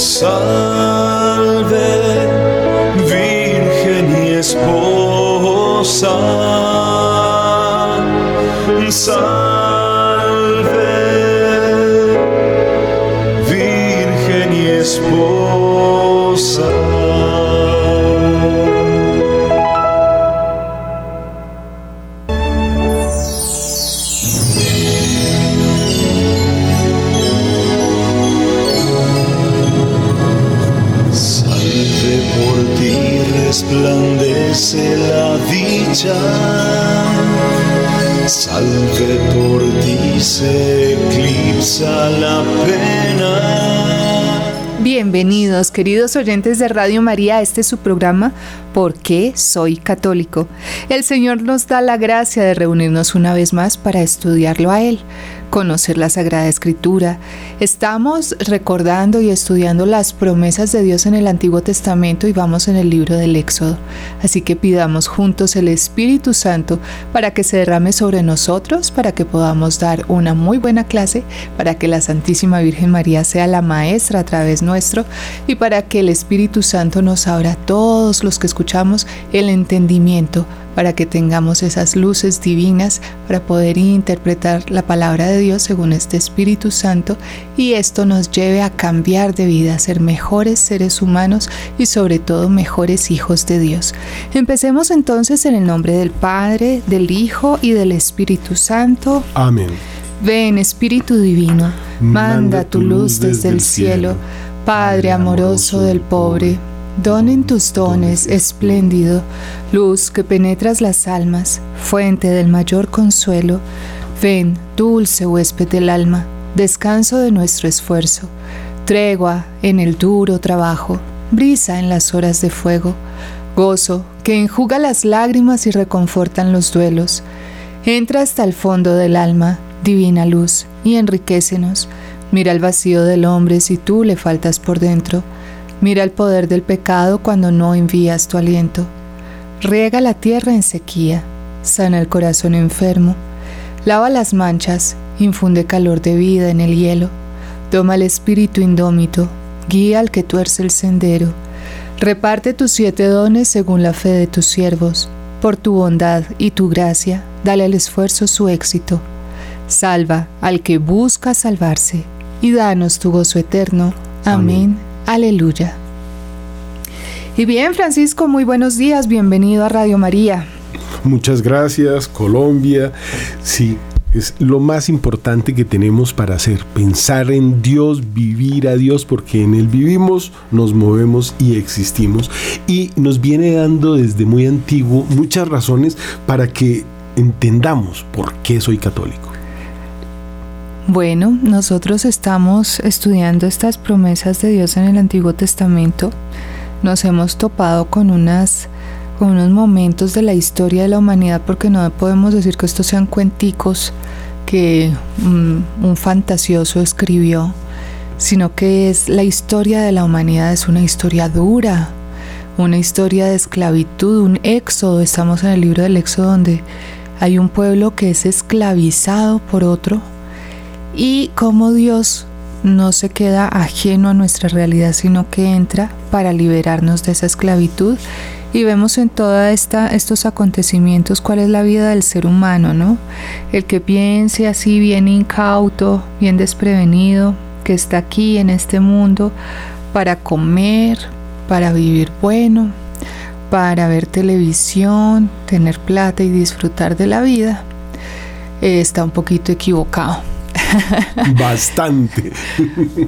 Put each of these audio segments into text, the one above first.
Salve, Virgen y esposa. Salve, Bienvenidos, queridos oyentes de Radio María, este es su programa ¿Por qué soy católico? El Señor nos da la gracia de reunirnos una vez más para estudiarlo a Él, conocer la Sagrada Escritura. Estamos recordando y estudiando las promesas de Dios en el Antiguo Testamento y vamos en el libro del Éxodo. Así que pidamos juntos el Espíritu Santo para que se derrame sobre nosotros, para que podamos dar una muy buena clase, para que la Santísima Virgen María sea la maestra a través nuestro y para que el Espíritu Santo nos abra todos los que escuchamos el entendimiento para que tengamos esas luces divinas para poder interpretar la palabra de Dios según este Espíritu Santo y esto nos lleve a cambiar de vida, a ser mejores seres humanos y sobre todo mejores hijos de Dios. Empecemos entonces en el nombre del Padre, del Hijo y del Espíritu Santo. Amén. Ven Espíritu Divino, manda tu luz desde el cielo, Padre amoroso del pobre Donen tus dones, espléndido, luz que penetras las almas, fuente del mayor consuelo. Ven, dulce huésped del alma, descanso de nuestro esfuerzo, tregua en el duro trabajo, brisa en las horas de fuego, gozo que enjuga las lágrimas y reconfortan los duelos. Entra hasta el fondo del alma, divina luz, y enriquecenos. Mira el vacío del hombre si tú le faltas por dentro Mira el poder del pecado cuando no envías tu aliento. Riega la tierra en sequía, sana el corazón enfermo, lava las manchas, infunde calor de vida en el hielo, toma el espíritu indómito, guía al que tuerce el sendero, reparte tus siete dones según la fe de tus siervos, por tu bondad y tu gracia, dale al esfuerzo su éxito. Salva al que busca salvarse, y danos tu gozo eterno. Amén. Amén. Aleluya. Y bien, Francisco, muy buenos días, bienvenido a Radio María. Muchas gracias, Colombia. Sí, es lo más importante que tenemos para hacer, pensar en Dios, vivir a Dios, porque en Él vivimos, nos movemos y existimos. Y nos viene dando desde muy antiguo muchas razones para que entendamos por qué soy católico. Bueno, nosotros estamos estudiando estas promesas de Dios en el Antiguo Testamento. Nos hemos topado con unas con unos momentos de la historia de la humanidad porque no podemos decir que estos sean cuenticos que un, un fantasioso escribió, sino que es la historia de la humanidad, es una historia dura, una historia de esclavitud, un éxodo. Estamos en el libro del éxodo donde hay un pueblo que es esclavizado por otro y cómo Dios no se queda ajeno a nuestra realidad, sino que entra para liberarnos de esa esclavitud. Y vemos en todos estos acontecimientos cuál es la vida del ser humano, ¿no? El que piense así bien incauto, bien desprevenido, que está aquí en este mundo para comer, para vivir bueno, para ver televisión, tener plata y disfrutar de la vida, eh, está un poquito equivocado. Bastante.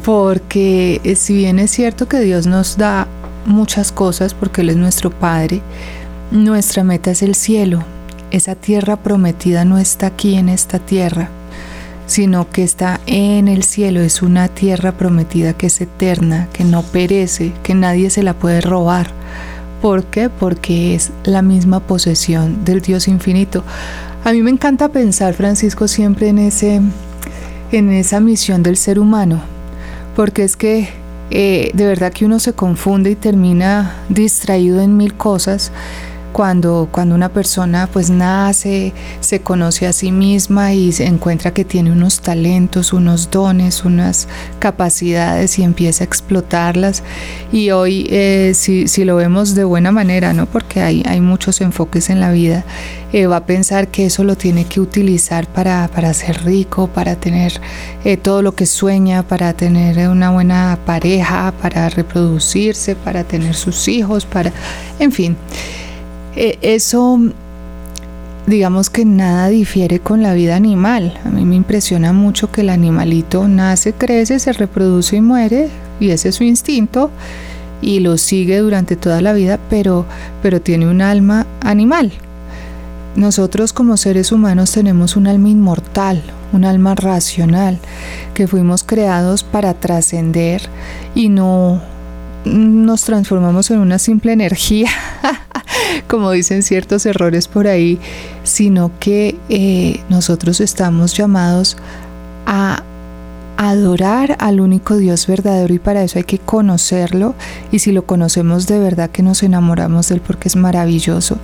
Porque eh, si bien es cierto que Dios nos da muchas cosas porque Él es nuestro Padre, nuestra meta es el cielo. Esa tierra prometida no está aquí en esta tierra, sino que está en el cielo. Es una tierra prometida que es eterna, que no perece, que nadie se la puede robar. ¿Por qué? Porque es la misma posesión del Dios infinito. A mí me encanta pensar, Francisco, siempre en ese en esa misión del ser humano, porque es que eh, de verdad que uno se confunde y termina distraído en mil cosas, cuando, cuando una persona pues nace, se conoce a sí misma y se encuentra que tiene unos talentos, unos dones, unas capacidades y empieza a explotarlas. Y hoy eh, si, si, lo vemos de buena manera, ¿no? porque hay, hay muchos enfoques en la vida, eh, va a pensar que eso lo tiene que utilizar para, para ser rico, para tener eh, todo lo que sueña, para tener una buena pareja, para reproducirse, para tener sus hijos, para, en fin. Eh, eso, digamos que nada difiere con la vida animal. A mí me impresiona mucho que el animalito nace, crece, se reproduce y muere, y ese es su instinto, y lo sigue durante toda la vida, pero, pero tiene un alma animal. Nosotros como seres humanos tenemos un alma inmortal, un alma racional, que fuimos creados para trascender y no nos transformamos en una simple energía, como dicen ciertos errores por ahí, sino que eh, nosotros estamos llamados a adorar al único Dios verdadero y para eso hay que conocerlo. Y si lo conocemos de verdad que nos enamoramos de él porque es maravilloso.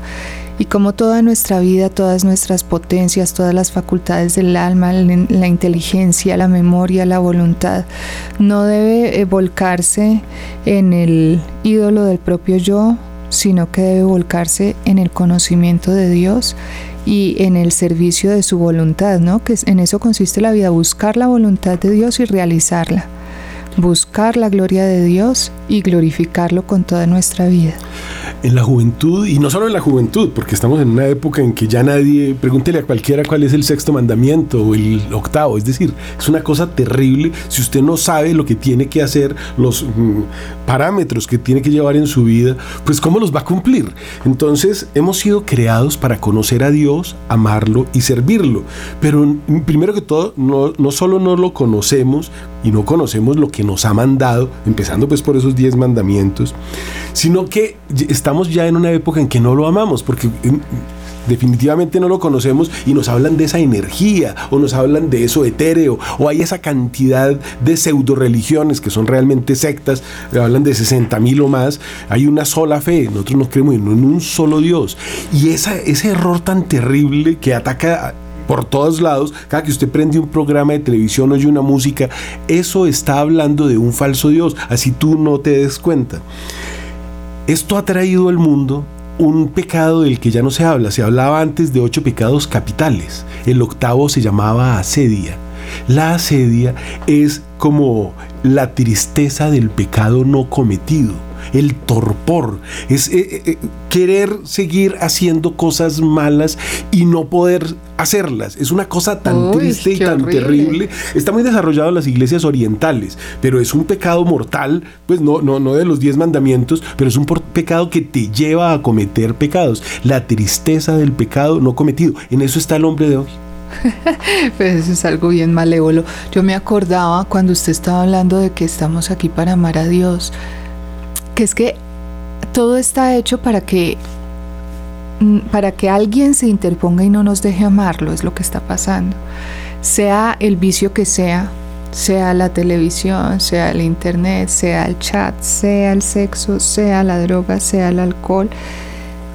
Y como toda nuestra vida, todas nuestras potencias, todas las facultades del alma, la inteligencia, la memoria, la voluntad, no debe eh, volcarse en el ídolo del propio yo, sino que debe volcarse en el conocimiento de Dios y en el servicio de su voluntad, ¿no? Que en eso consiste la vida, buscar la voluntad de Dios y realizarla buscar la gloria de Dios y glorificarlo con toda nuestra vida. En la juventud, y no solo en la juventud, porque estamos en una época en que ya nadie, pregúntele a cualquiera cuál es el sexto mandamiento o el octavo, es decir, es una cosa terrible si usted no sabe lo que tiene que hacer, los mm, parámetros que tiene que llevar en su vida, pues cómo los va a cumplir. Entonces hemos sido creados para conocer a Dios, amarlo y servirlo, pero mm, primero que todo, no, no solo no lo conocemos y no conocemos lo que nos ha mandado, empezando pues por esos diez mandamientos, sino que estamos ya en una época en que no lo amamos, porque definitivamente no lo conocemos y nos hablan de esa energía o nos hablan de eso etéreo o hay esa cantidad de pseudo religiones que son realmente sectas, hablan de 60 mil o más, hay una sola fe, nosotros nos creemos en un solo Dios y esa, ese error tan terrible que ataca por todos lados, cada que usted prende un programa de televisión, oye una música, eso está hablando de un falso Dios, así tú no te des cuenta. Esto ha traído al mundo un pecado del que ya no se habla, se hablaba antes de ocho pecados capitales, el octavo se llamaba asedia. La asedia es como la tristeza del pecado no cometido el torpor, es eh, eh, eh, querer seguir haciendo cosas malas y no poder hacerlas. Es una cosa tan triste y tan terrible. Está muy desarrollado en las iglesias orientales, pero es un pecado mortal, pues no, no, no de los diez mandamientos, pero es un pecado que te lleva a cometer pecados. La tristeza del pecado no cometido. En eso está el hombre de hoy. pues eso es algo bien malévolo. Yo me acordaba cuando usted estaba hablando de que estamos aquí para amar a Dios que es que todo está hecho para que mm, para que alguien se interponga y no nos deje amarlo, es lo que está pasando. Sea el vicio que sea, sea la televisión, sea el internet, sea el chat, sea el sexo, sea la droga, sea el alcohol,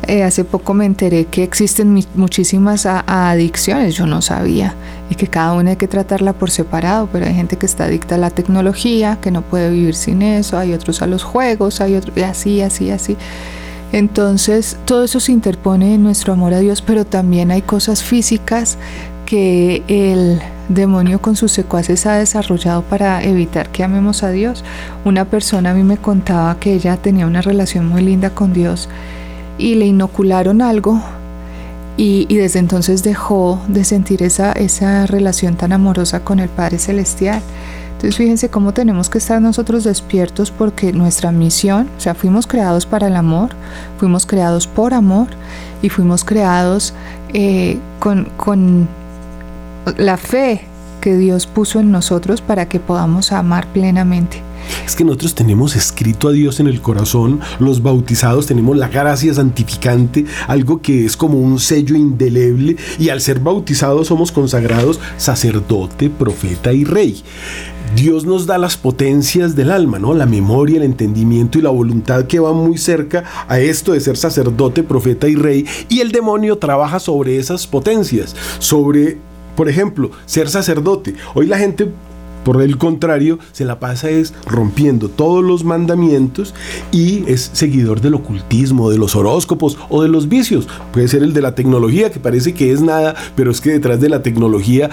eh, hace poco me enteré que existen muchísimas adicciones, yo no sabía, que cada una hay que tratarla por separado, pero hay gente que está adicta a la tecnología, que no puede vivir sin eso, hay otros a los juegos, hay otros, y así, así, así. Entonces, todo eso se interpone en nuestro amor a Dios, pero también hay cosas físicas que el demonio con sus secuaces ha desarrollado para evitar que amemos a Dios. Una persona a mí me contaba que ella tenía una relación muy linda con Dios y le inocularon algo y, desde entonces dejó de sentir esa, esa relación tan amorosa con el Padre Celestial. Entonces fíjense cómo tenemos que estar nosotros despiertos porque nuestra misión, o sea, fuimos creados para el amor, fuimos creados por amor y fuimos creados eh, con, con la fe que Dios puso en nosotros para que podamos amar plenamente. Es que nosotros tenemos escrito a Dios en el corazón, los bautizados tenemos la gracia santificante, algo que es como un sello indeleble, y al ser bautizados somos consagrados sacerdote, profeta y rey. Dios nos da las potencias del alma, ¿no? La memoria, el entendimiento y la voluntad que van muy cerca a esto de ser sacerdote, profeta y rey. Y el demonio trabaja sobre esas potencias, sobre, por ejemplo, ser sacerdote. Hoy la gente por el contrario, se la pasa es rompiendo todos los mandamientos y es seguidor del ocultismo, de los horóscopos o de los vicios. Puede ser el de la tecnología, que parece que es nada, pero es que detrás de la tecnología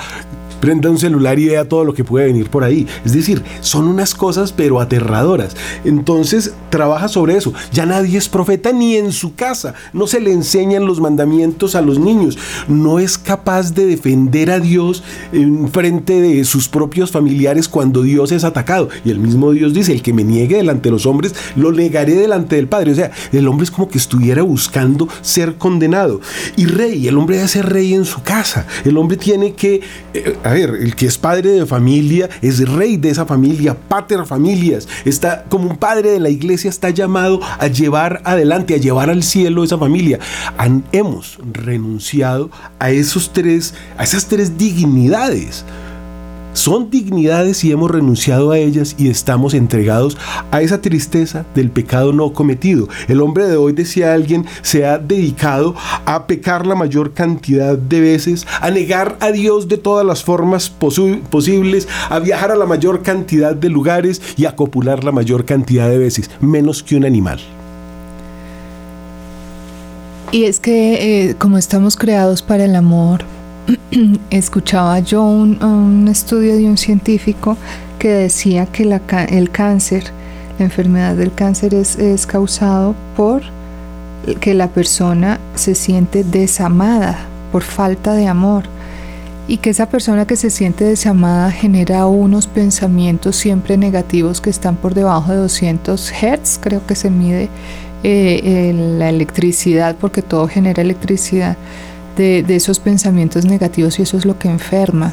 prenda un celular y vea todo lo que puede venir por ahí. Es decir, son unas cosas pero aterradoras. Entonces trabaja sobre eso. Ya nadie es profeta ni en su casa. No se le enseñan los mandamientos a los niños. No es capaz de defender a Dios en frente de sus propios familiares cuando Dios es atacado. Y el mismo Dios dice, el que me niegue delante de los hombres, lo negaré delante del Padre. O sea, el hombre es como que estuviera buscando ser condenado. Y rey, el hombre debe ser rey en su casa. El hombre tiene que... Eh, a ver, el que es padre de familia es rey de esa familia, pater familias, está como un padre de la iglesia está llamado a llevar adelante, a llevar al cielo esa familia. hemos renunciado a esos tres, a esas tres dignidades son dignidades y hemos renunciado a ellas y estamos entregados a esa tristeza del pecado no cometido. El hombre de hoy, decía alguien, se ha dedicado a pecar la mayor cantidad de veces, a negar a Dios de todas las formas posibles, a viajar a la mayor cantidad de lugares y a copular la mayor cantidad de veces, menos que un animal. Y es que eh, como estamos creados para el amor, escuchaba yo un, estudio de un científico que decía que el cáncer, la enfermedad del cáncer es, es causado por que la persona se siente desamada por falta de amor y que esa persona que se siente desamada genera unos pensamientos siempre negativos que están por debajo de 200 Hz, creo que se mide eh, la electricidad porque todo genera electricidad de, esos pensamientos negativos y eso es lo que enferma.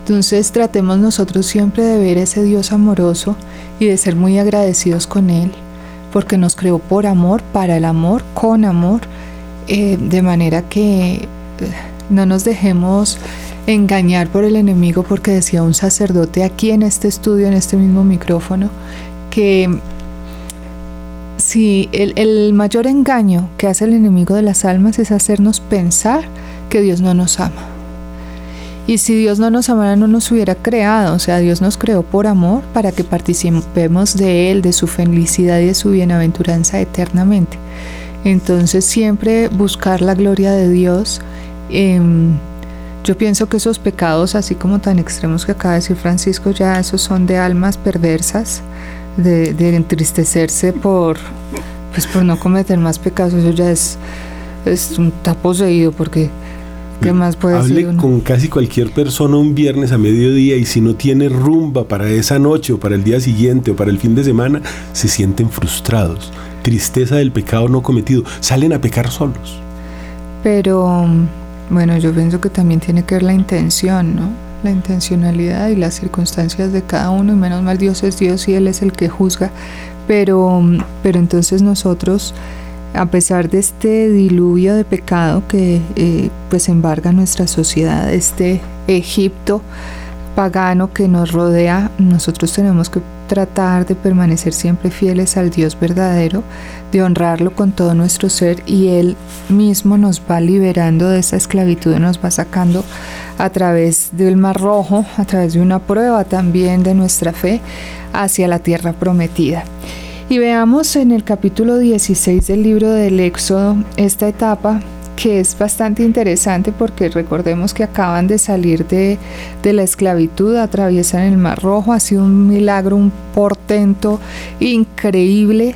Entonces tratemos nosotros siempre de ver ese Dios amoroso y de ser muy agradecidos con Él, porque nos creó por amor, para el amor, con amor, eh, de manera que eh, no nos dejemos engañar por el enemigo, porque decía un sacerdote aquí en este estudio, en este mismo micrófono, que si el, mayor engaño que hace el enemigo de las almas es hacernos pensar que Dios no nos ama. Y si Dios no nos amara, no nos hubiera creado. O sea, Dios nos creó por amor para que participemos de Él, de su felicidad y de su bienaventuranza eternamente. Entonces siempre buscar la gloria de Dios. Em, yo pienso que esos pecados, así como tan extremos que acaba de decir Francisco, ya esos son de almas perversas de, entristecerse por, pues por no cometer más pecados, eso ya es, es un está poseído porque ¿qué más puede Hable con casi cualquier persona un viernes a mediodía y si no tiene rumba para esa noche o para el día siguiente o para el fin de semana, se sienten frustrados. Tristeza del pecado no cometido. Salen a pecar solos. Pero bueno, yo pienso que también tiene que ver la intención, ¿no? la intencionalidad y las circunstancias de cada uno y menos mal Dios es Dios y Él es el que juzga, pero, pero entonces nosotros a pesar de este diluvio de pecado que eh, pues embarga nuestra sociedad, este Egipto pagano que nos rodea, nosotros tenemos que tratar de permanecer siempre fieles al Dios verdadero, de honrarlo con todo nuestro ser y Él mismo nos va liberando de esa esclavitud y nos va sacando a través del Mar Rojo, a través de una prueba también de nuestra fe hacia la tierra prometida. Y veamos en el capítulo 16 del libro del Éxodo esta etapa que es bastante interesante porque recordemos que acaban de salir de, la esclavitud, atraviesan el Mar Rojo, ha sido un milagro, un portento increíble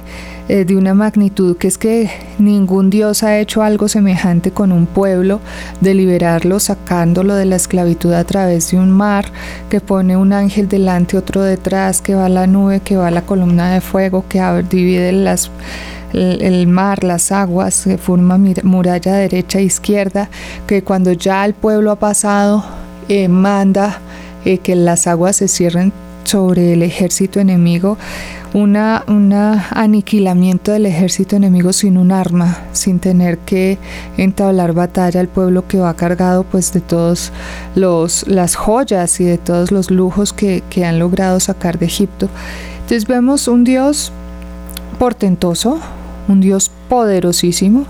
eh, de una magnitud que es que ningún Dios ha hecho algo semejante con un pueblo, de liberarlo, sacándolo de la esclavitud a través de un mar, que pone un ángel delante, otro detrás, que va la nube, que va la columna de fuego, que divide el, mar, las aguas, que forma muralla derecha e izquierda, que cuando ya el pueblo ha pasado, eh, manda eh, que las aguas se cierren sobre el ejército enemigo, un aniquilamiento del ejército enemigo sin un arma, sin tener que entablar batalla al pueblo que va cargado pues de todos los las joyas y de todos los lujos que, que han logrado sacar de Egipto. Entonces vemos un Dios portentoso, un Dios poderosísimo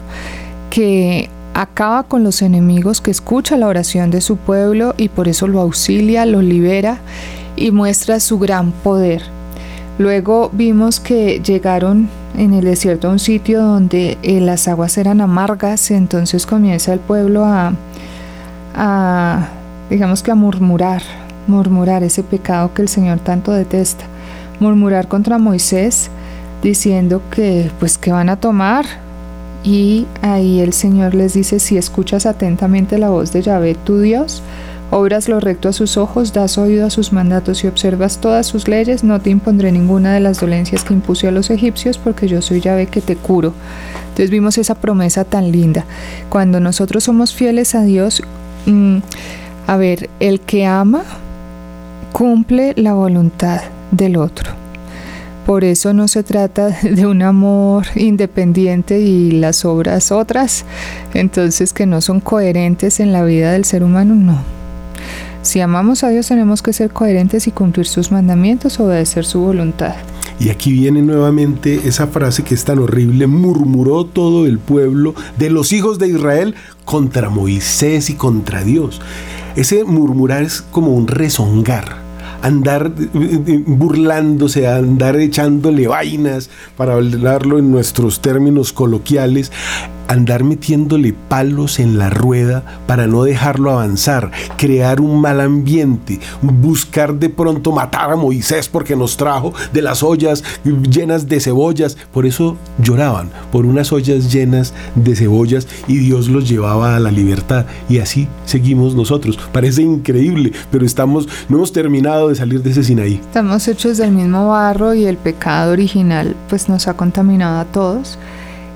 que acaba con los enemigos, que escucha la oración de su pueblo y por eso lo auxilia, lo libera y muestra su gran poder. Luego vimos que llegaron en el desierto a un sitio donde eh, las aguas eran amargas, entonces comienza el pueblo a, a, digamos que a murmurar, murmurar ese pecado que el Señor tanto detesta, murmurar contra Moisés diciendo que pues que van a tomar y ahí el Señor les dice si escuchas atentamente la voz de Yahvé tu Dios Obras lo recto a sus ojos, das oído a sus mandatos y observas todas sus leyes, no te impondré ninguna de las dolencias que impuse a los egipcios, porque yo soy Yahvé que te curo. Entonces vimos esa promesa tan linda. Cuando nosotros somos fieles a Dios, mm, a ver, el que ama cumple la voluntad del otro. Por eso no se trata de un amor independiente y las obras otras, entonces que no son coherentes en la vida del ser humano, no si amamos a Dios tenemos que ser coherentes y cumplir sus mandamientos, obedecer su voluntad. Y aquí viene nuevamente esa frase que es tan horrible, murmuró todo el pueblo de los hijos de Israel contra Moisés y contra Dios. Ese murmurar es como un rezongar andar eh, eh, burlándose, andar echándole vainas, para hablarlo en nuestros términos coloquiales, andar metiéndole palos en la rueda para no dejarlo avanzar, crear un mal ambiente, buscar de pronto matar a Moisés porque nos trajo de las ollas llenas de cebollas. Por eso lloraban, por unas ollas llenas de cebollas y Dios los llevaba a la libertad. Y así seguimos nosotros. Parece increíble, pero estamos, no hemos terminado de salir de ese Sinaí. Estamos hechos del mismo barro y el pecado original pues nos ha contaminado a todos.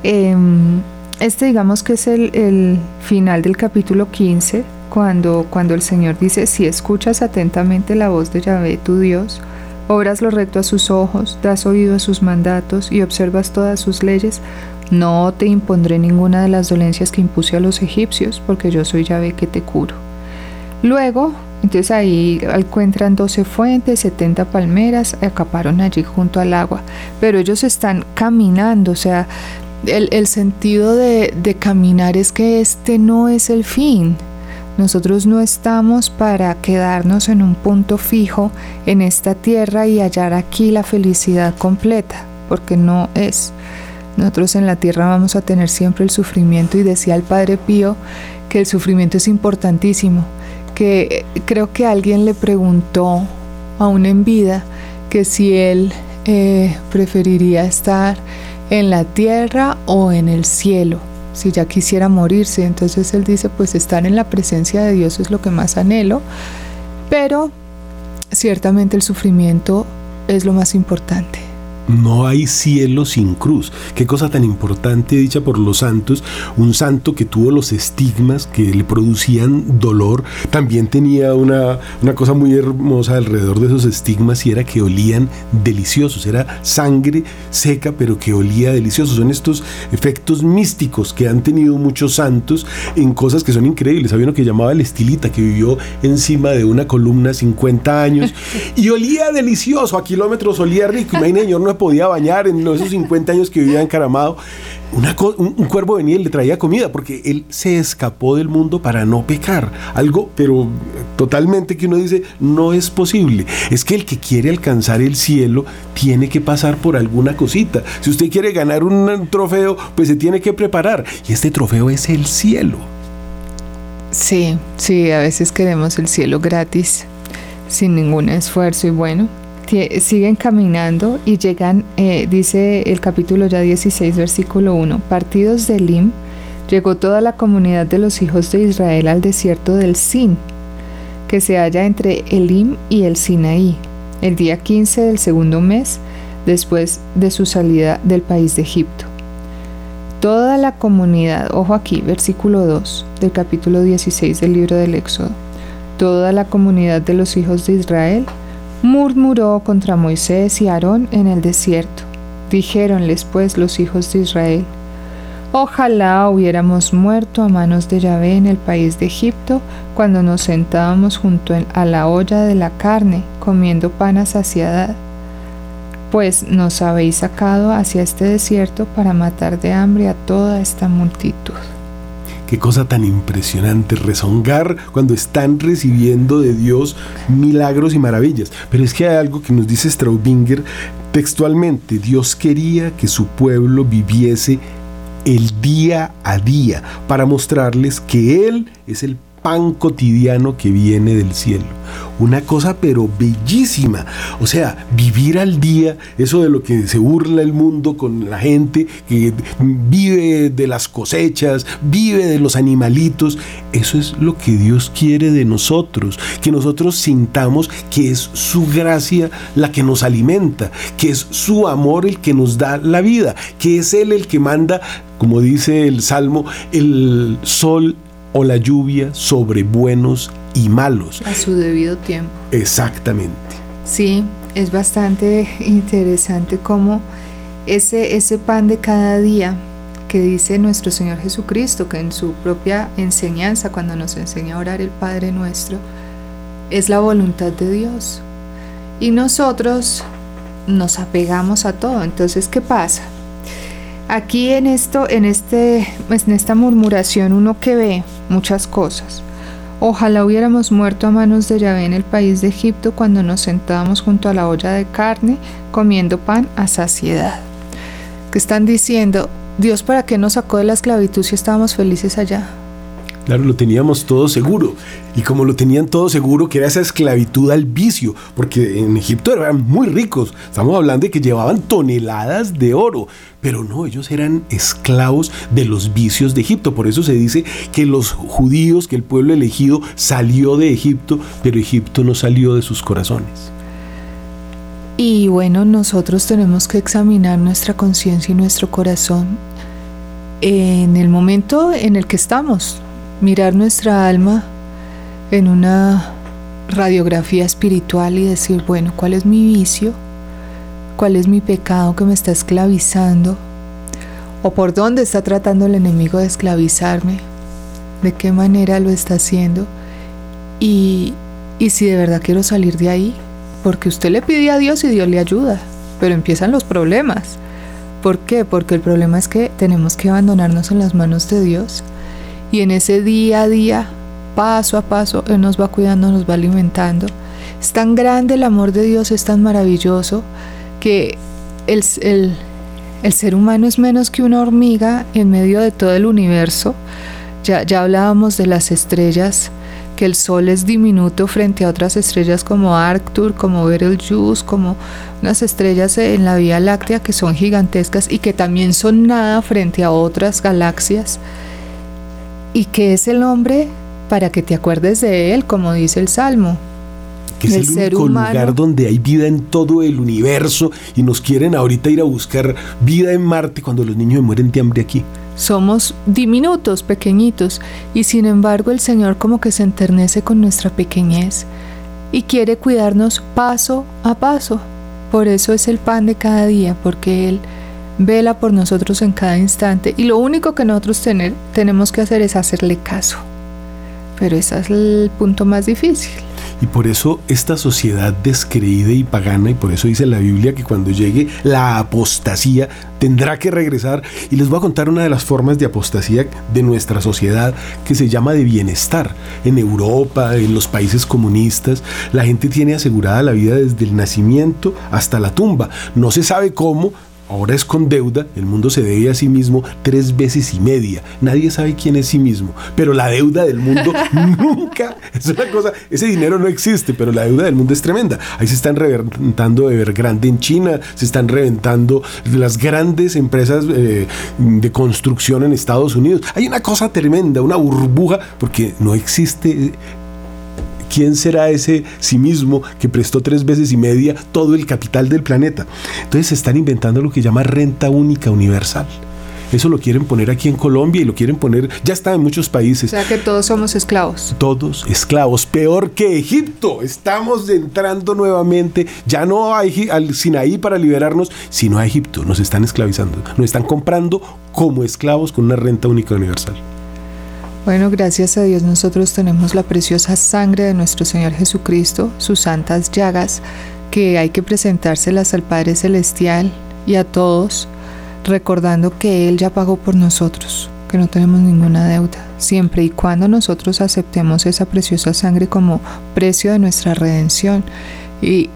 Em, este digamos que es el, final del capítulo 15, cuando, cuando el Señor dice, si escuchas atentamente la voz de Yahvé tu Dios, obras lo recto a sus ojos, das oído a sus mandatos y observas todas sus leyes, no te impondré ninguna de las dolencias que impuse a los egipcios, porque yo soy Yahvé que te curo. Luego, entonces ahí encuentran 12 fuentes, 70 palmeras, acaparon allí junto al agua, pero ellos están caminando, o sea, el, sentido de, de caminar es que este no es el fin. Nosotros no estamos para quedarnos en un punto fijo en esta tierra y hallar aquí la felicidad completa, porque no es. Nosotros en la tierra vamos a tener siempre el sufrimiento y decía el Padre Pío que el sufrimiento es importantísimo, que creo que alguien le preguntó aún en vida que si él eh, preferiría estar en la tierra o en el cielo, si ya quisiera morirse. Entonces él dice, pues estar en la presencia de Dios es lo que más anhelo, pero ciertamente el sufrimiento es lo más importante. No hay cielo sin cruz. Qué cosa tan importante dicha por los santos. Un santo que tuvo los estigmas que le producían dolor, también tenía una, una cosa muy hermosa alrededor de esos estigmas y era que olían deliciosos. Era sangre seca pero que olía delicioso. Son estos efectos místicos que han tenido muchos santos en cosas que son increíbles. Había uno que llamaba el estilita que vivió encima de una columna 50 años y olía delicioso. A kilómetros olía rico. Imagínense, no podía bañar en esos 50 años que vivía encaramado. Una un, cuervo venía y le traía comida porque él se escapó del mundo para no pecar. Algo, pero totalmente que uno dice, no es posible. Es que el que quiere alcanzar el cielo tiene que pasar por alguna cosita. Si usted quiere ganar un trofeo, pues se tiene que preparar. Y este trofeo es el cielo. Sí, sí, a veces queremos el cielo gratis, sin ningún esfuerzo y bueno, siguen caminando y llegan, eh, dice el capítulo ya 16, versículo 1, partidos de Elim, llegó toda la comunidad de los hijos de Israel al desierto del Sin, que se halla entre Elim y el Sinaí, el día 15 del segundo mes después de su salida del país de Egipto. Toda la comunidad, ojo aquí, versículo 2 del capítulo 16 del libro del Éxodo, toda la comunidad de los hijos de Israel murmuró contra Moisés y Aarón en el desierto. Dijéronles pues los hijos de Israel, Ojalá hubiéramos muerto a manos de Yahvé en el país de Egipto cuando nos sentábamos junto a la olla de la carne, comiendo pan a saciedad. Pues nos habéis sacado hacia este desierto para matar de hambre a toda esta multitud. Qué cosa tan impresionante, rezongar cuando están recibiendo de Dios milagros y maravillas. Pero es que hay algo que nos dice Straubinger textualmente. Dios quería que su pueblo viviese el día a día para mostrarles que Él es el pan cotidiano que viene del cielo. Una cosa pero bellísima. O sea, vivir al día, eso de lo que se burla el mundo con la gente que vive de las cosechas, vive de los animalitos, eso es lo que Dios quiere de nosotros, que nosotros sintamos que es su gracia la que nos alimenta, que es su amor el que nos da la vida, que es Él el que manda, como dice el Salmo, el sol o la lluvia sobre buenos y malos. A su debido tiempo. Exactamente. Sí, es bastante interesante cómo ese, ese pan de cada día que dice nuestro Señor Jesucristo, que en su propia enseñanza, cuando nos enseña a orar el Padre nuestro, es la voluntad de Dios. Y nosotros nos apegamos a todo. Entonces, ¿qué pasa? Aquí en esto, en este, pues, en esta murmuración, uno que ve muchas cosas. Ojalá hubiéramos muerto a manos de Yahvé en el país de Egipto cuando nos sentábamos junto a la olla de carne comiendo pan a saciedad. Que están diciendo, Dios, ¿para qué nos sacó de la esclavitud si estábamos felices allá? Claro, lo teníamos todo seguro. Y como lo tenían todo seguro, que era esa esclavitud al vicio, porque en Egipto eran muy ricos. Estamos hablando de que llevaban toneladas de oro. Pero no, ellos eran esclavos de los vicios de Egipto. Por eso se dice que los judíos, que el pueblo elegido salió de Egipto, pero Egipto no salió de sus corazones. Y bueno, nosotros tenemos que examinar nuestra conciencia y nuestro corazón en el momento en el que estamos mirar nuestra alma en una radiografía espiritual y decir, bueno, ¿cuál es mi vicio? ¿Cuál es mi pecado que me está esclavizando? ¿O por dónde está tratando el enemigo de esclavizarme? ¿De qué manera lo está haciendo? Y, y si de verdad quiero salir de ahí, porque usted le pide a Dios y Dios le ayuda, pero empiezan los problemas. ¿Por qué? Porque el problema es que tenemos que abandonarnos en las manos de Dios y en ese día a día, paso a paso, Él nos va cuidando, nos va alimentando. Es tan grande el amor de Dios, es tan maravilloso que el, el, ser humano es menos que una hormiga en medio de todo el universo. Ya, ya hablábamos de las estrellas, que el Sol es diminuto frente a otras estrellas como Arctur, como Betelgeuse, como unas estrellas en la Vía Láctea que son gigantescas y que también son nada frente a otras galaxias y que es el hombre para que te acuerdes de él, como dice el Salmo. Que es el, único lugar donde hay vida en todo el universo y nos quieren ahorita ir a buscar vida en Marte cuando los niños mueren de hambre aquí. Somos diminutos, pequeñitos, y sin embargo el Señor como que se enternece con nuestra pequeñez y quiere cuidarnos paso a paso. Por eso es el pan de cada día, porque Él vela por nosotros en cada instante y lo único que nosotros tener, tenemos que hacer es hacerle caso. Pero ese es el punto más difícil. Y por eso esta sociedad descreída y pagana, y por eso dice la Biblia que cuando llegue la apostasía tendrá que regresar. Y les voy a contar una de las formas de apostasía de nuestra sociedad que se llama de bienestar. En Europa, en los países comunistas, la gente tiene asegurada la vida desde el nacimiento hasta la tumba. No se sabe cómo, ahora es con deuda, el mundo se debe a sí mismo tres veces y media. Nadie sabe quién es sí mismo, pero la deuda del mundo nunca, es una cosa, ese dinero no existe, pero la deuda del mundo es tremenda. Ahí se están reventando Evergrande en China, se están reventando las grandes empresas eh, de construcción en Estados Unidos. Hay una cosa tremenda, una burbuja, porque no existe ¿Quién será ese sí mismo que prestó tres veces y media todo el capital del planeta? Entonces se están inventando lo que llama renta única universal. Eso lo quieren poner aquí en Colombia y lo quieren poner, ya está en muchos países. O sea que todos somos esclavos. Todos esclavos, peor que Egipto. Estamos entrando nuevamente, ya no hay al Sinaí para liberarnos, sino a Egipto. Nos están esclavizando, nos están comprando como esclavos con una renta única universal. Bueno, gracias a Dios nosotros tenemos la preciosa sangre de nuestro Señor Jesucristo, sus santas llagas, que hay que presentárselas al Padre Celestial y a todos, recordando que Él ya pagó por nosotros, que no tenemos ninguna deuda, siempre y cuando nosotros aceptemos esa preciosa sangre como precio de nuestra redención. Y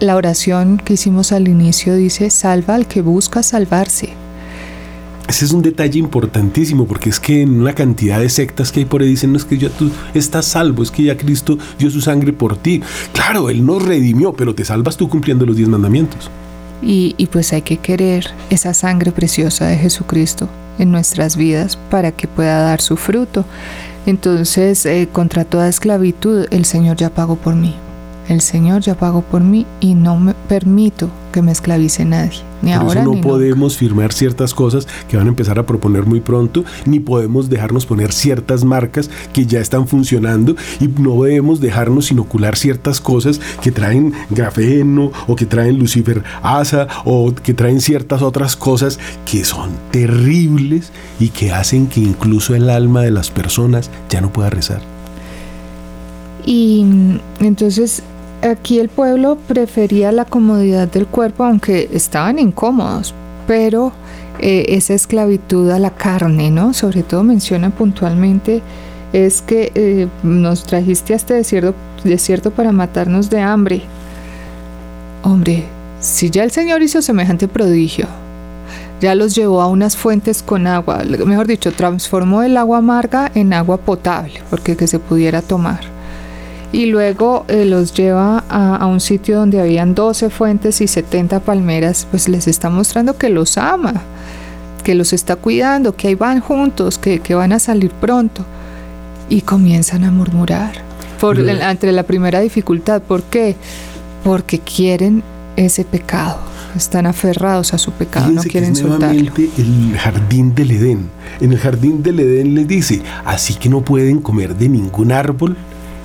la oración que hicimos al inicio dice, salva al que busca salvarse. Ese es un detalle importantísimo porque es que en una cantidad de sectas que hay por ahí dicen, no es que ya tú estás salvo, es que ya Cristo dio su sangre por ti. Claro, Él nos redimió, pero te salvas tú cumpliendo los diez mandamientos. Y, y pues hay que querer esa sangre preciosa de Jesucristo en nuestras vidas para que pueda dar su fruto. Entonces, eh, contra toda esclavitud, el Señor ya pagó por mí. El Señor ya pagó por mí y no me permito que me esclavice nadie. Ni Por ahora eso no ni podemos firmar ciertas cosas que van a empezar a proponer muy pronto, ni podemos dejarnos poner ciertas marcas que ya están funcionando y no debemos dejarnos inocular ciertas cosas que traen grafeno o que traen lucifer asa o que traen ciertas otras cosas que son terribles y que hacen que incluso el alma de las personas ya no pueda rezar. Y entonces aquí el pueblo prefería la comodidad del cuerpo, aunque estaban incómodos, pero eh, esa esclavitud a la carne, ¿no? Sobre todo menciona puntualmente es que eh, nos trajiste a este desierto, desierto para matarnos de hambre. Hombre, si ya el Señor hizo semejante prodigio, ya los llevó a unas fuentes con agua, mejor dicho, transformó el agua amarga en agua potable, porque que se pudiera tomar. Y luego eh, los lleva a, a, un sitio donde habían 12 fuentes y 70 palmeras, pues les está mostrando que los ama, que los está cuidando, que ahí van juntos, que, que van a salir pronto. Y comienzan a murmurar por, Pero- entre la primera dificultad. ¿Por qué? Porque quieren ese pecado. Están aferrados a su pecado, no Fíjense que quieren es soltarlo. el jardín del Edén. En el jardín del Edén les dice, así que no pueden comer de ningún árbol.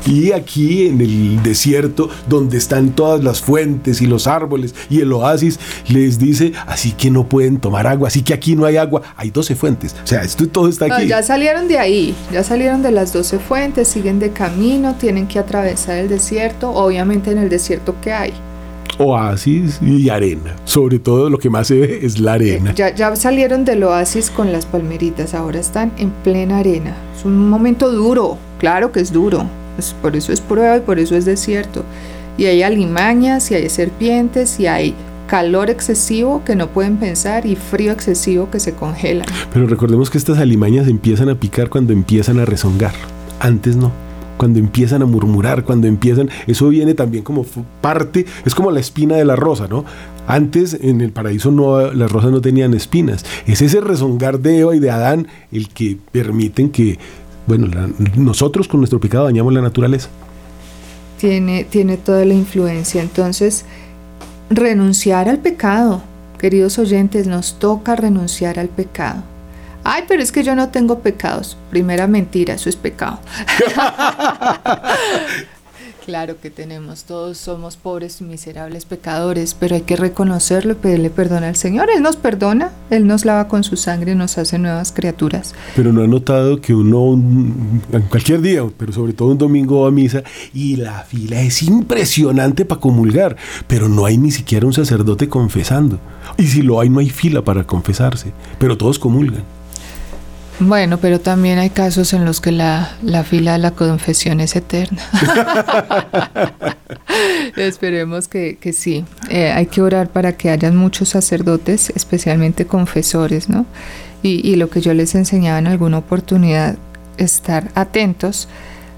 Y aquí en el desierto, donde están todas las fuentes y los árboles y el oasis, les dice, así que no pueden tomar agua, así que aquí no hay agua, hay 12 fuentes. O sea, esto todo está No, aquí. ya salieron de ahí, ya salieron de las 12 fuentes, siguen de camino, tienen que atravesar el desierto, obviamente en el desierto que hay. Oasis y arena. Sobre todo lo que más se ve es la arena. Ya, ya salieron del oasis con las palmeritas, ahora están en plena arena. Es un momento duro, claro que es duro, es- por eso es prueba y por eso es desierto. Y hay alimañas, y hay serpientes, y hay calor excesivo que no pueden pensar y frío excesivo que se congelan. Pero recordemos que estas alimañas empiezan a picar cuando empiezan a rezongar. Antes no. Cuando empiezan a murmurar, cuando empiezan, eso viene también como parte, es como la espina de la rosa, ¿no? Antes en el paraíso no, las rosas no tenían espinas. Es ese rezongar de Eva y de Adán el que permiten que, bueno, la- nosotros con nuestro pecado dañamos la naturaleza. tiene, tiene toda la influencia. Entonces, renunciar al pecado, queridos oyentes, nos toca renunciar al pecado. Ay, pero es que yo no tengo pecados. Primera mentira, eso es pecado. claro que tenemos, todos somos pobres y miserables pecadores, pero hay que reconocerlo y pedirle perdón al Señor. Él nos perdona, Él nos lava con su sangre y nos hace nuevas criaturas. Pero no ha notado que uno, un- en cualquier día, pero sobre todo un domingo va a misa y la fila es impresionante para comulgar, pero no hay ni siquiera un sacerdote confesando. Y si lo hay, no hay fila para confesarse, pero todos comulgan. Bueno, pero también hay casos en los que la, la fila de la confesión es eterna. Esperemos que, que sí. Eh, hay que orar para que hayan muchos sacerdotes, especialmente confesores, ¿no? Y, y lo que yo les enseñaba en alguna oportunidad, estar atentos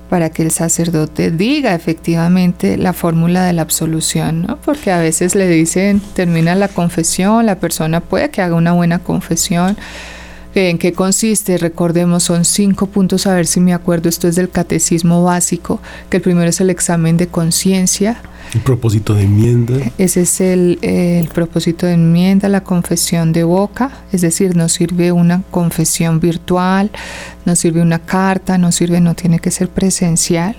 para que el sacerdote diga efectivamente la fórmula de la absolución, ¿no? Porque a veces le dicen, termina la confesión, la persona puede que haga una buena confesión, ¿En qué consiste? Recordemos, son cinco puntos, a ver si me acuerdo, esto es del catecismo básico, que el primero es el examen de conciencia. El propósito de enmienda. Ese es el, el, propósito de enmienda, la confesión de boca, es decir, nos sirve una confesión virtual, nos sirve una carta, nos sirve, no tiene que ser presencial.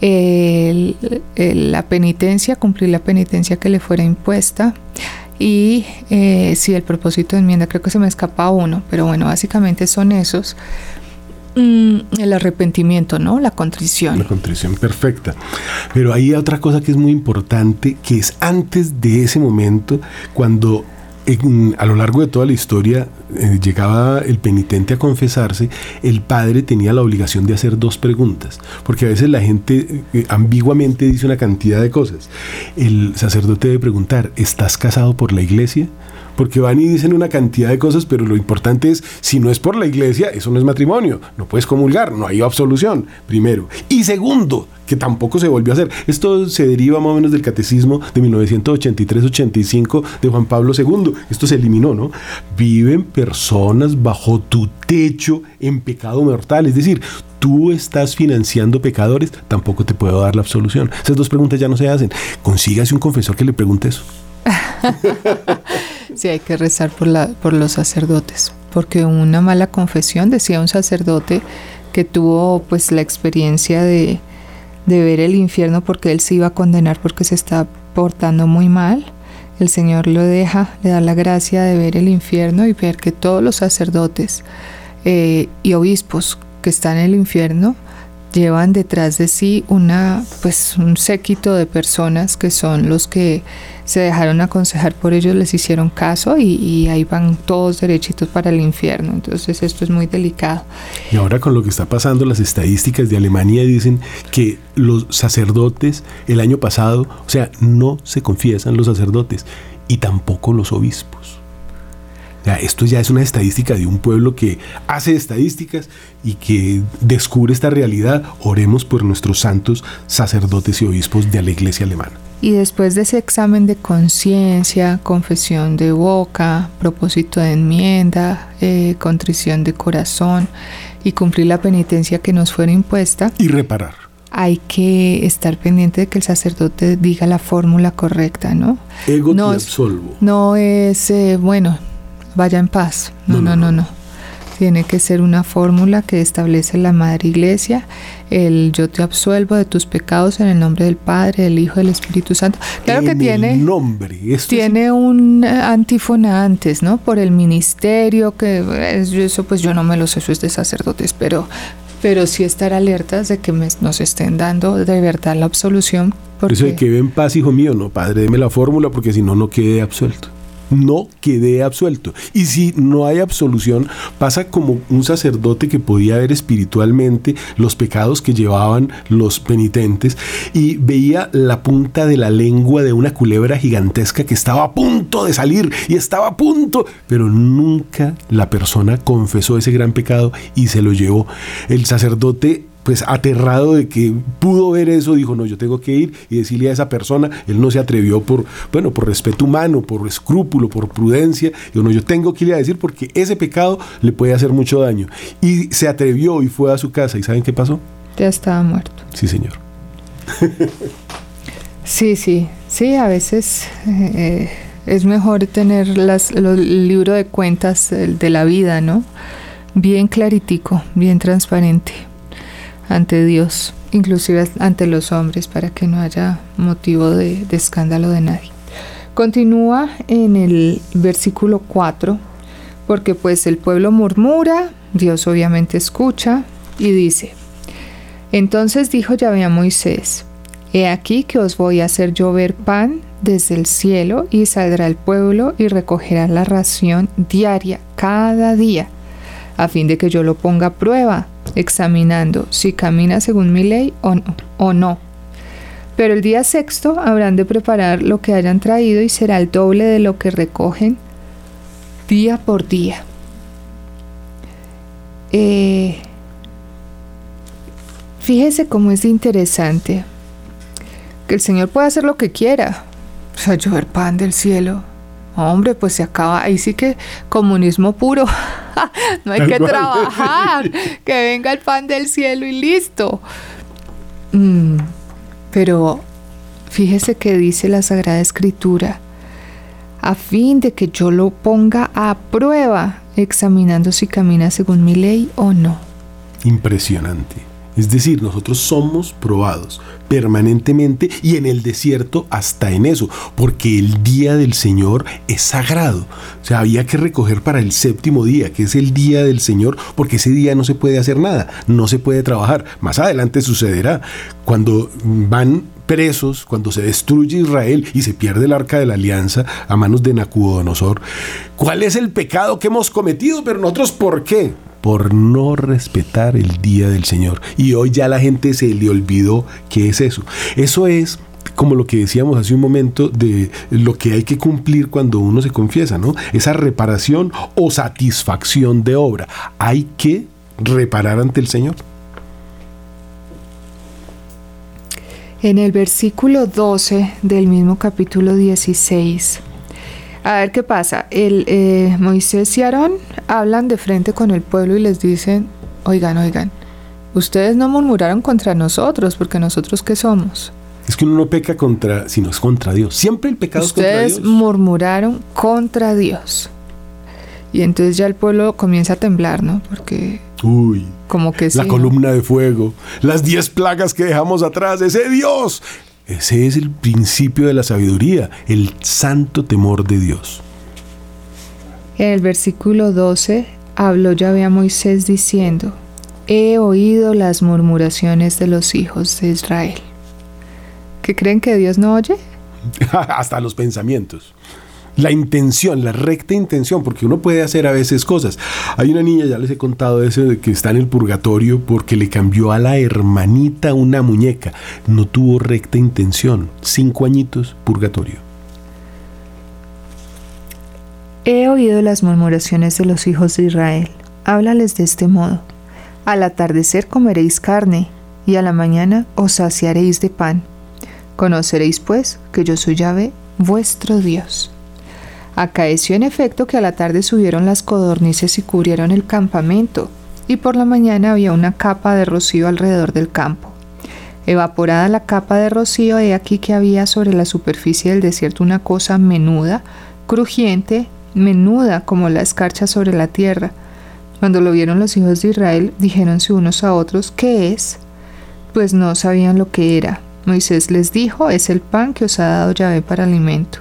El, la penitencia, cumplir la penitencia que le fuera impuesta y eh, sí, el propósito de enmienda, creo que se me escapa uno, pero bueno, básicamente son esos. Mm, el arrepentimiento, ¿no? La contrición. La contrición, perfecta. Pero hay otra cosa que es muy importante, que es antes de ese momento, cuando a lo largo de toda la historia eh, llegaba el penitente a confesarse, el padre tenía la obligación de hacer dos preguntas, porque a veces la gente eh, ambiguamente dice una cantidad de cosas. El sacerdote debe preguntar, ¿estás casado por la iglesia? Porque van y dicen una cantidad de cosas, pero lo importante es, si no es por la iglesia, eso no es matrimonio, no puedes comulgar, no hay absolución, primero. Y segundo, que tampoco se volvió a hacer. Esto se deriva más o menos del catecismo de 1983-85 de Juan Pablo II. Esto se eliminó, ¿no? Viven personas bajo tu techo en pecado mortal, es decir, tú estás financiando pecadores, tampoco te puedo dar la absolución. Esas dos preguntas ya no se hacen. Consígase un confesor que le pregunte eso. sí, hay que rezar por, la, por los sacerdotes, porque una mala confesión, decía un sacerdote que tuvo pues la experiencia de, de ver el infierno porque él se iba a condenar porque se está portando muy mal. El Señor lo deja, le da la gracia de ver el infierno y ver que todos los sacerdotes eh, y obispos que están en el infierno llevan detrás de sí una pues un séquito de personas que son los que se dejaron aconsejar por ellos, les hicieron caso y, ahí van todos derechitos para el infierno. Entonces esto es muy delicado. Y ahora con lo que está pasando, las estadísticas de Alemania dicen que los sacerdotes el año pasado, o sea, no se confiesan los sacerdotes y tampoco los obispos esto ya es una estadística de un pueblo que hace estadísticas y que descubre esta realidad. Oremos por nuestros santos sacerdotes y obispos de la iglesia alemana. Y después de ese examen de conciencia, confesión de boca, propósito de enmienda, eh, contrición de corazón y cumplir la penitencia que nos fuera impuesta. Y reparar hay que estar pendiente de que el sacerdote diga la fórmula correcta, ¿no? Ego no, te absolvo. No es, eh, bueno, vaya en paz. No, no, no, no. Tiene que ser una fórmula que establece la Madre Iglesia, el yo te absuelvo de tus pecados en el nombre del Padre, del Hijo, del Espíritu Santo. Claro que tiene nombre. tiene un antífona antes, ¿no? Por el ministerio, que eso pues yo no me lo sé, eso es de sacerdotes, pero pero sí estar alertas de que nos estén dando de verdad la absolución. Porque... Eso de que ven paz, hijo mío, no, padre, deme la fórmula porque si no, no quede absuelto no quede absuelto. Y si no hay absolución, pasa como un sacerdote que podía ver espiritualmente los pecados que llevaban los penitentes y veía la punta de la lengua de una culebra gigantesca que estaba a punto de salir y estaba a punto, pero nunca la persona confesó ese gran pecado y se lo llevó. El sacerdote pues aterrado de que pudo ver eso, dijo, no, yo tengo que ir y decirle a esa persona, él no se atrevió por, bueno, por respeto humano, por escrúpulo, por prudencia, dijo, no, yo tengo que ir a decir porque ese pecado le puede hacer mucho daño. Y se atrevió y fue a su casa, ¿y saben qué pasó? Ya estaba muerto. Sí, señor. sí, sí, sí, a veces eh, es mejor tener las, el libro de cuentas de la vida, ¿no? Bien claritico, bien transparente ante Dios, inclusive ante los hombres, para que no haya motivo de, escándalo de nadie. Continúa en el versículo 4, porque pues el pueblo murmura, Dios obviamente escucha y dice, entonces dijo Yahvé a Moisés, He aquí que os voy a hacer llover pan desde el cielo y saldrá el pueblo y recogerá la ración diaria cada día, a fin de que yo lo ponga a prueba examinando si camina según mi ley o no, o no. Pero el día sexto habrán de preparar lo que hayan traído y será el doble de lo que recogen día por día. Eh, fíjese cómo es interesante que el Señor puede hacer lo que quiera. O sea, llover pan del cielo. Hombre, pues se acaba. Ahí sí que comunismo puro. no hay que trabajar, que venga el pan del cielo y listo. Mm, pero fíjese que dice la Sagrada Escritura, a fin de que yo lo ponga a prueba, examinando si camina según mi ley o no. Impresionante. Es decir, nosotros somos probados permanentemente y en el desierto hasta en eso, porque el día del Señor es sagrado. O sea, había que recoger para el séptimo día, que es el día del Señor, porque ese día no se puede hacer nada, no se puede trabajar. Más adelante sucederá, cuando van presos, cuando se destruye Israel y se pierde el arca de la alianza a manos de Nacudonosor. ¿Cuál es el pecado que hemos cometido? Pero nosotros, ¿por qué? Por no respetar el día del Señor. Y hoy ya la gente se le olvidó qué es eso. Eso es como lo que decíamos hace un momento de lo que hay que cumplir cuando uno se confiesa, ¿no? Esa reparación o satisfacción de obra. Hay que reparar ante el Señor. En el versículo 12 del mismo capítulo 16 a ver qué pasa. El, eh, Moisés y Aarón hablan de frente con el pueblo y les dicen, oigan, oigan, ustedes no murmuraron contra nosotros, porque nosotros qué somos. Es que uno no peca contra, sino es contra Dios. Siempre el pecado es contra Dios. Ustedes murmuraron contra Dios. Y entonces ya el pueblo comienza a temblar, ¿no? Porque... Uy. Como que La columna de fuego, las diez plagas que dejamos atrás, ese Dios ese es el principio de la sabiduría, el santo temor de Dios. En el versículo 12 habló Yahvé a Moisés diciendo, He oído las murmuraciones de los hijos de Israel. ¿Qué creen que Dios no oye? Hasta los pensamientos la intención, la recta intención, porque uno puede hacer a veces cosas. Hay una niña, ya les he contado eso, de que está en el purgatorio porque le cambió a la hermanita una muñeca. No tuvo recta intención. Cinco añitos, purgatorio. He oído las murmuraciones de los hijos de Israel. Háblales de este modo. Al atardecer comeréis carne, y a la mañana os saciaréis de pan. Conoceréis pues que yo soy Yahvé, vuestro Dios. Acaeció en efecto que a la tarde subieron las codornices y cubrieron el campamento, y por la mañana había una capa de rocío alrededor del campo. Evaporada la capa de rocío, he aquí que había sobre la superficie del desierto una cosa menuda, crujiente, menuda como la escarcha sobre la tierra. Cuando lo vieron los hijos de Israel, dijéronse unos a otros, ¿qué es? Pues no sabían lo que era. Moisés les dijo, es el pan que os ha dado Yahvé para alimento.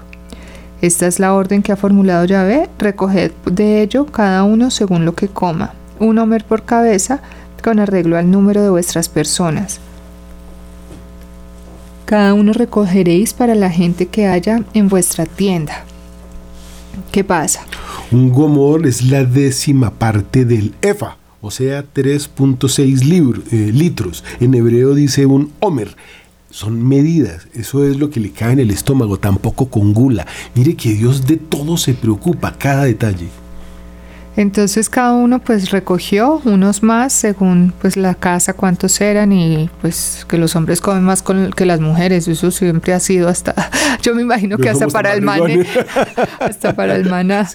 Esta es la orden que ha formulado Yahvé, recoged de ello cada uno según lo que coma, un homer por cabeza, con arreglo al número de vuestras personas. Cada uno recogeréis para la gente que haya en vuestra tienda. ¿Qué pasa? Un gomor es la décima parte del efa, o sea, 3.6 eh, litros. En hebreo dice un homer son medidas, eso es lo que le cae en el estómago, tampoco con gula. Mire que Dios de todo se preocupa, cada detalle. Entonces cada uno pues recogió unos más según pues la casa cuántos eran y pues que los hombres comen más que las mujeres, eso siempre ha sido hasta, yo me imagino que hasta para, el maná, hasta para el maná,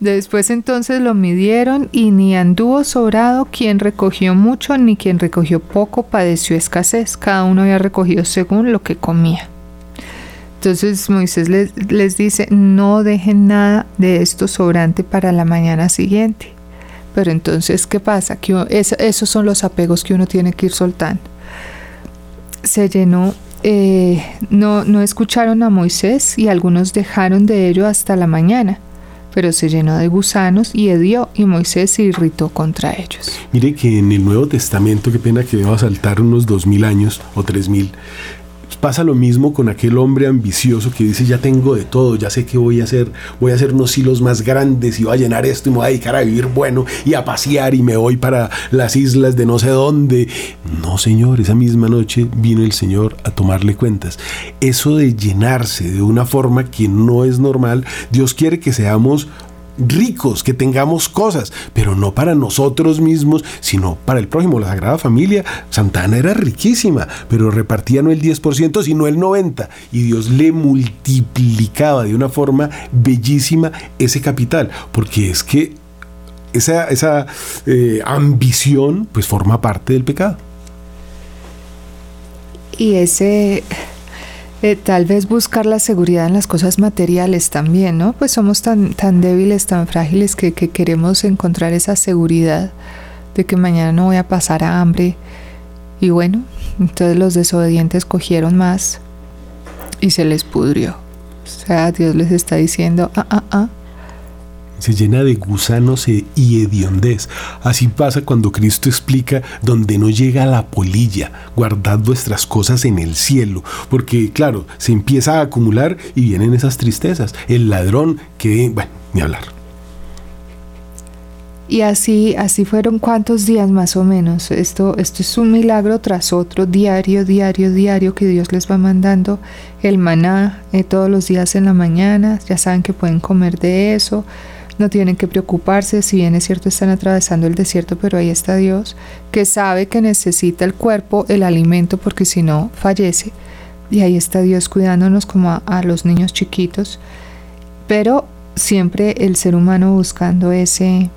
Después entonces lo midieron y ni anduvo sobrado quien recogió mucho ni quien recogió poco padeció escasez. Cada uno había recogido según lo que comía. Entonces Moisés les, dice, no dejen nada de esto sobrante para la mañana siguiente. Pero entonces, ¿qué pasa? Que esos son los apegos que uno tiene que ir soltando. Se llenó, eh, no, no escucharon a Moisés y algunos dejaron de ello hasta la mañana pero se llenó de gusanos y hedió, y Moisés se irritó contra ellos. Mire que en el Nuevo Testamento, qué pena que deba saltar unos dos mil años o tres mil, Pasa lo mismo con aquel hombre ambicioso que dice ya tengo de todo, ya sé qué voy a hacer, voy a hacer unos hilos más grandes y voy a llenar esto y me voy a dedicar a vivir bueno y a pasear y me voy para las islas de no sé dónde. No, Señor, esa misma noche vino el Señor a tomarle cuentas. Eso de llenarse de una forma que no es normal, Dios quiere que seamos ricos, que tengamos cosas, pero no para nosotros mismos, sino para el prójimo. La Sagrada Familia, Santana era riquísima, pero repartía no el 10%, sino el 90%. Y Dios le multiplicaba de una forma bellísima ese capital, porque es que esa, esa eh, ambición pues forma parte del pecado. Y ese eh, tal vez buscar la seguridad en las cosas materiales también, ¿no? Pues somos tan, tan débiles, tan frágiles que, que queremos encontrar esa seguridad de que mañana no voy a pasar a hambre. Y bueno, entonces los desobedientes cogieron más y se les pudrió. O sea, Dios les está diciendo, ah, ah, ah, se llena de gusanos e- y hediondez. Así pasa cuando Cristo explica donde no llega la polilla, guardad vuestras cosas en el cielo, porque claro, se empieza a acumular y vienen esas tristezas. El ladrón que, bueno, ni hablar. Y así, así fueron cuántos días más o menos. Esto, esto es un milagro tras otro, diario, diario, diario, que Dios les va mandando el maná eh, todos los días en la mañana. Ya saben que pueden comer de eso no tienen que preocuparse, si bien es cierto están atravesando el desierto, pero ahí está Dios, que sabe que necesita el cuerpo, el alimento, porque si no, fallece. Y ahí está Dios cuidándonos como a, los niños chiquitos, pero siempre el ser humano buscando ese,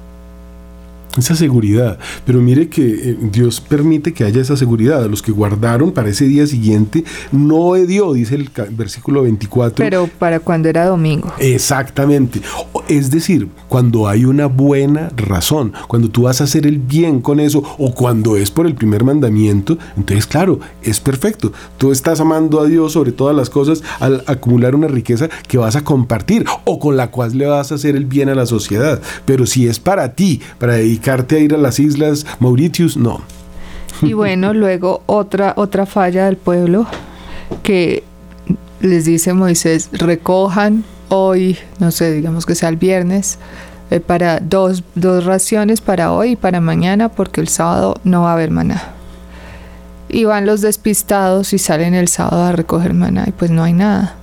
esa seguridad. Pero mire que eh, Dios permite que haya esa seguridad. A los que guardaron para ese día siguiente no dio, dice el versículo 24. Pero para cuando era domingo. Exactamente. Es decir, cuando hay una buena razón, cuando tú vas a hacer el bien con eso, o cuando es por el primer mandamiento, entonces claro, es perfecto. Tú estás amando a Dios sobre todas las cosas al acumular una riqueza que vas a compartir o con la cual le vas a hacer el bien a la sociedad. Pero si es para ti, para dedicar a ir a las islas Mauritius, no. Y bueno, luego otra, otra falla del pueblo que les dice Moisés, recojan hoy, no sé, digamos que sea el viernes, eh, para dos, dos raciones para hoy y para mañana, porque el sábado no va a haber maná. Y van los despistados y salen el sábado a recoger maná y pues no hay nada.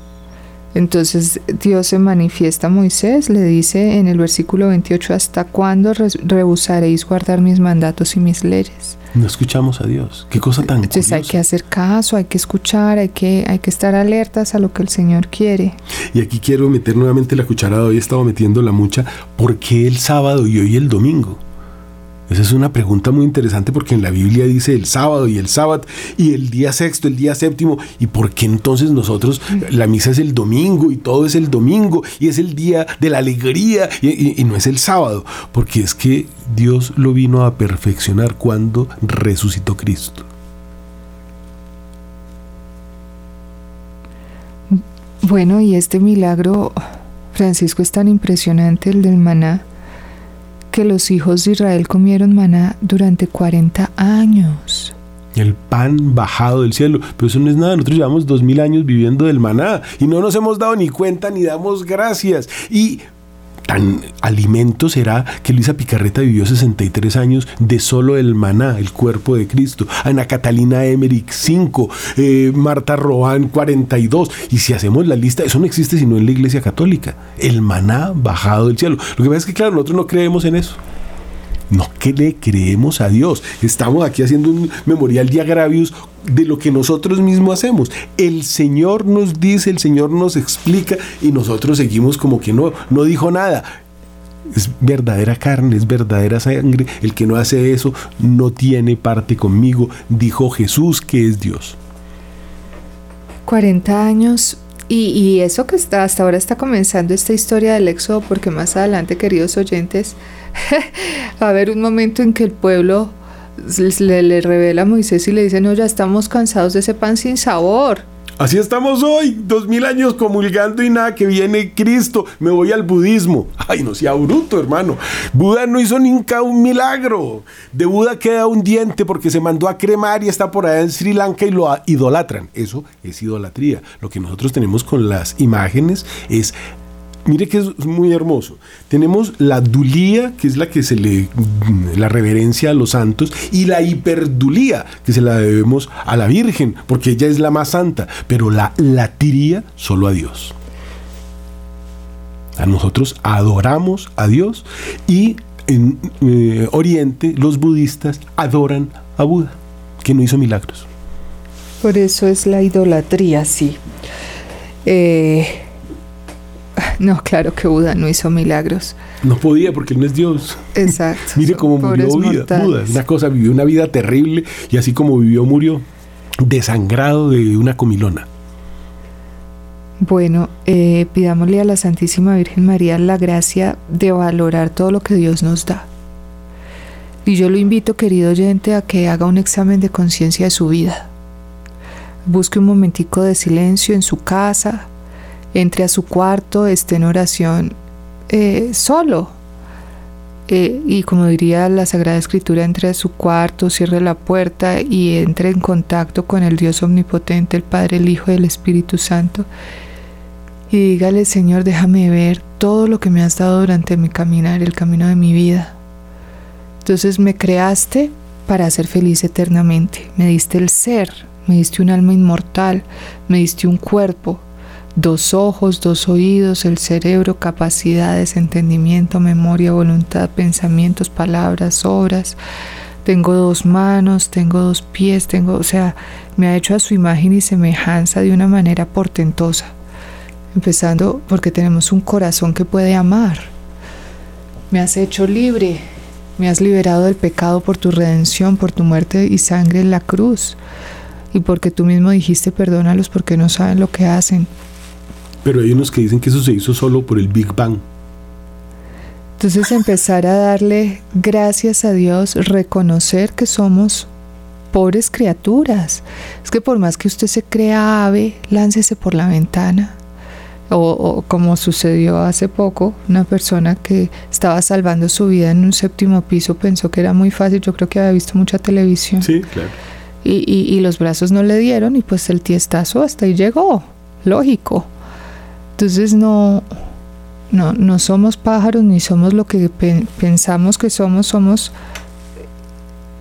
Entonces Dios se manifiesta a Moisés, le dice en el versículo 28, ¿hasta cuándo rehusaréis guardar mis mandatos y mis leyes? No escuchamos a Dios. Qué cosa tan Entonces hay que hacer caso, hay que escuchar, hay que, hay que estar alertas a lo que el Señor quiere. Y aquí quiero meter nuevamente la cucharada, hoy he estado metiendo la mucha, ¿por qué el sábado y hoy el domingo? Esa es una pregunta muy interesante porque en la Biblia dice el sábado y el sábado y el día sexto, el día séptimo. ¿Y por qué entonces nosotros, la misa es el domingo y todo es el domingo y es el día de la alegría y, no es el sábado? Porque es que Dios lo vino a perfeccionar cuando resucitó Cristo. Bueno, y este milagro, Francisco, es tan impresionante, el del maná que los hijos de Israel comieron maná durante 40 años. El pan bajado del cielo. Pero eso no es nada. Nosotros llevamos dos mil años viviendo del maná y no nos hemos dado ni cuenta ni damos gracias. Y tan alimento será que Luisa Picarreta vivió 63 años de solo el maná, el cuerpo de Cristo. Ana Catalina Emmerich 5, eh, Marta Roán 42. Y si hacemos la lista, eso no existe sino en la Iglesia Católica. El maná bajado del cielo. Lo que pasa es que, claro, nosotros no creemos en eso. No que le creemos a Dios. Estamos aquí haciendo un memorial de agravios de lo que nosotros mismos hacemos. El Señor nos dice, el Señor nos explica y nosotros seguimos como que no, no dijo nada. Es verdadera carne, es verdadera sangre. El que no hace eso no tiene parte conmigo, dijo Jesús que es Dios. 40 años y, eso que está hasta ahora está comenzando esta historia del éxodo, porque más adelante, queridos oyentes, va a haber un momento en que el pueblo le, le revela a Moisés y le dice, no, ya estamos cansados de ese pan sin sabor. Así estamos hoy, dos mil años comulgando y nada que viene Cristo. Me voy al budismo. Ay, no sea bruto, hermano. Buda no hizo nunca un milagro. De Buda queda un diente porque se mandó a cremar y está por allá en Sri Lanka y lo idolatran. Eso es idolatría. Lo que nosotros tenemos con las imágenes es mire que es muy hermoso. Tenemos la dulía, que es la que se le la reverencia a los santos, y la hiperdulía, que se la debemos a la Virgen, porque ella es la más santa, pero la latiría solo a Dios. A nosotros adoramos a Dios y en eh, Oriente los budistas adoran a Buda, que no hizo milagros. Por eso es la idolatría, sí. Eh, No, claro que Buda no hizo milagros. No podía porque él no es Dios. Exacto. Mire cómo murió vida, Buda. Una cosa, vivió una vida terrible y así como vivió, murió desangrado de una comilona. Bueno, eh, pidámosle a la Santísima Virgen María la gracia de valorar todo lo que Dios nos da. Y yo lo invito, querido oyente, a que haga un examen de conciencia de su vida. Busque un momentico de silencio en su casa, entre a su cuarto, esté en oración eh, solo. Eh, y como diría la Sagrada Escritura, entre a su cuarto, cierre la puerta y entre en contacto con el Dios Omnipotente, el Padre, el Hijo y el Espíritu Santo y dígale, Señor, déjame ver todo lo que me has dado durante mi caminar, el camino de mi vida. Entonces me creaste para ser feliz eternamente. Me diste el ser, me diste un alma inmortal, me diste un cuerpo, dos ojos, dos oídos, el cerebro, capacidades, entendimiento, memoria, voluntad, pensamientos, palabras, obras. Tengo dos manos, tengo dos pies, tengo, o sea, me ha hecho a su imagen y semejanza de una manera portentosa empezando porque tenemos un corazón que puede amar. Me has hecho libre, me has liberado del pecado por tu redención, por tu muerte y sangre en la cruz, y porque tú mismo dijiste perdónalos porque no saben lo que hacen. Pero hay unos que dicen que eso se hizo solo por el Big Bang. Entonces empezar a darle gracias a Dios, reconocer que somos pobres criaturas. Es que por más que usted se crea ave, láncese por la ventana o, como sucedió hace poco, una persona que estaba salvando su vida en un séptimo piso pensó que era muy fácil, yo creo que había visto mucha televisión. Sí, claro. Y, y, los brazos no le dieron y pues el tiestazo hasta ahí llegó, lógico. Entonces no, no, no somos pájaros ni somos lo que pensamos que somos, somos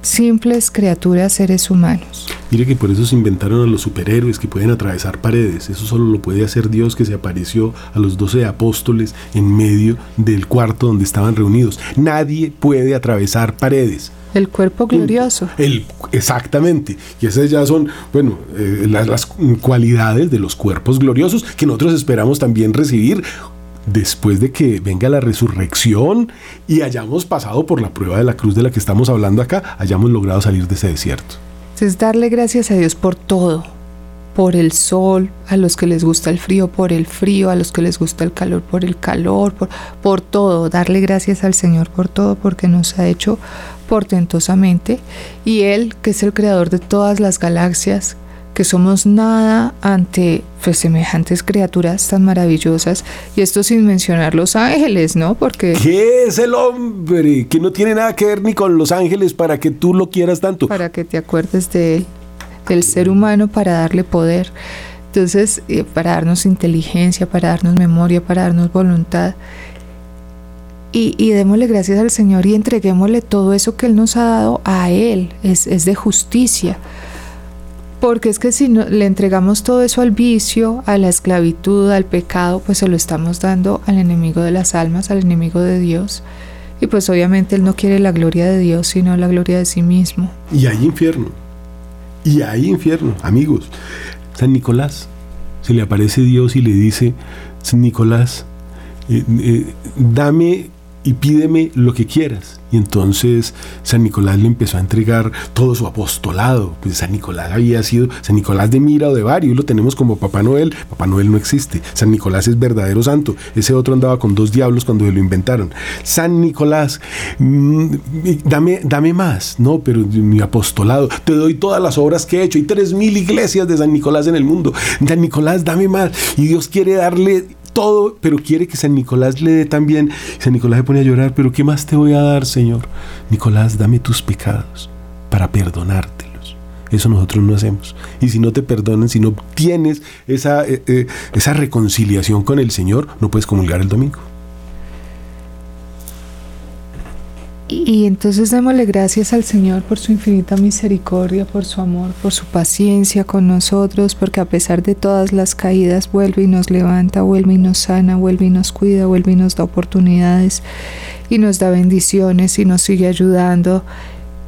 simples criaturas, seres humanos. Mire que por eso se inventaron a los superhéroes que pueden atravesar paredes. Eso solo lo puede hacer Dios que se apareció a los doce apóstoles en medio del cuarto donde estaban reunidos. Nadie puede atravesar paredes. El cuerpo glorioso. El, exactamente. Y esas ya son, bueno, eh, las cualidades de los cuerpos gloriosos que nosotros esperamos también recibir después de que venga la resurrección y hayamos pasado por la prueba de la cruz de la que estamos hablando acá, hayamos logrado salir de ese desierto. Es darle gracias a Dios por todo, por el sol, a los que les gusta el frío, por el frío, a los que les gusta el calor, por el calor, por, por todo, darle gracias al Señor por todo, porque nos ha hecho portentosamente, y Él, que es el creador de todas las galaxias, que somos nada ante pues, semejantes criaturas tan maravillosas, y esto sin mencionar los ángeles, ¿no? Porque... ¿Qué es el hombre? Que no tiene nada que ver ni con los ángeles para que tú lo quieras tanto. Para que te acuerdes de él, del ser humano para darle poder. Entonces, eh, para darnos inteligencia, para darnos memoria, para darnos voluntad. Y, y, démosle gracias al Señor y entreguémosle todo eso que Él nos ha dado a Él. Es, es de justicia. Porque es que si no, le entregamos todo eso al vicio, a la esclavitud, al pecado, pues se lo estamos dando al enemigo de las almas, al enemigo de Dios. Y pues obviamente él no quiere la gloria de Dios, sino la gloria de sí mismo. Y hay infierno. Y hay infierno, amigos. San Nicolás, se le aparece Dios y le dice, San Nicolás, eh, eh, dame y pídeme lo que quieras. Y entonces San Nicolás le empezó a entregar todo su apostolado. Pues San Nicolás había sido San Nicolás de Mira o de Bari, lo tenemos como Papá Noel. Papá Noel no existe. San Nicolás es verdadero santo. Ese otro andaba con dos diablos cuando lo inventaron. San Nicolás, mm, dame, dame más. No, pero mi apostolado, te doy todas las obras que he hecho. Hay tres mil iglesias de San Nicolás en el mundo. San Nicolás, dame más. Y Dios quiere darle todo, pero quiere que San Nicolás le dé también. San Nicolás se pone a llorar, pero ¿qué más te voy a dar, Señor? Nicolás, dame tus pecados para perdonártelos. Eso nosotros no hacemos. Y si no te perdonan, si no tienes esa, eh, eh, esa reconciliación con el Señor, no puedes comulgar el domingo. Y, entonces démosle gracias al Señor por su infinita misericordia, por su amor, por su paciencia con nosotros, porque a pesar de todas las caídas vuelve y nos levanta, vuelve y nos sana, vuelve y nos cuida, vuelve y nos da oportunidades y nos da bendiciones y nos sigue ayudando.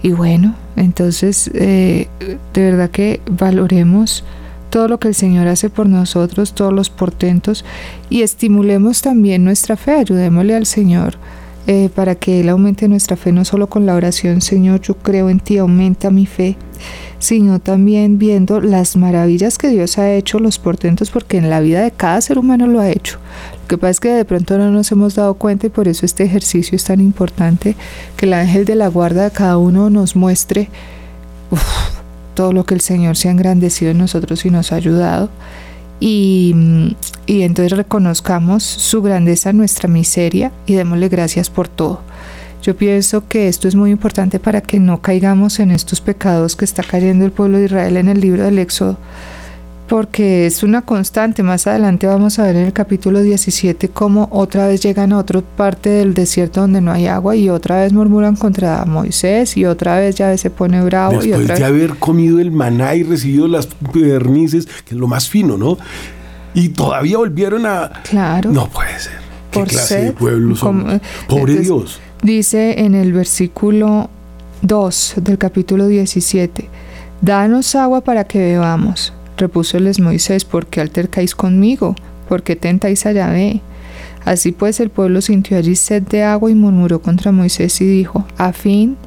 Y bueno, entonces eh, de verdad que valoremos todo lo que el Señor hace por nosotros, todos los portentos, y estimulemos también nuestra fe, ayudémosle al Señor eh, para que Él aumente nuestra fe, no solo con la oración, Señor, yo creo en ti, aumenta mi fe, sino también viendo las maravillas que Dios ha hecho, los portentos, porque en la vida de cada ser humano lo ha hecho. Lo que pasa es que de pronto no nos hemos dado cuenta y por eso este ejercicio es tan importante, que el ángel de la guarda de cada uno nos muestre todo lo que el Señor se ha engrandecido en nosotros y nos ha ayudado y, y entonces reconozcamos su grandeza nuestra miseria y démosle gracias por todo. Yo pienso que esto es muy importante para que no caigamos en estos pecados que está cayendo el pueblo de Israel en el libro del Éxodo porque es una constante. Más adelante vamos a ver en el capítulo 17 cómo otra vez llegan a otra parte del desierto donde no hay agua y otra vez murmuran contra Moisés y otra vez ya se pone bravo. Después y otra de haber comido el maná y recibido las pernices, que es lo más fino, ¿no? Y todavía volvieron a... Claro. No puede ser. ¿Qué Por clase de pueblo como- Pobre entonces, Dios. Dice en el versículo 2 del capítulo 17, Danos agua para que bebamos. Repúsoles Moisés, ¿por qué altercáis conmigo? ¿Por qué tentáis a Yahvé? Así pues el pueblo sintió allí sed de agua y murmuró contra Moisés y dijo, ¿a fin?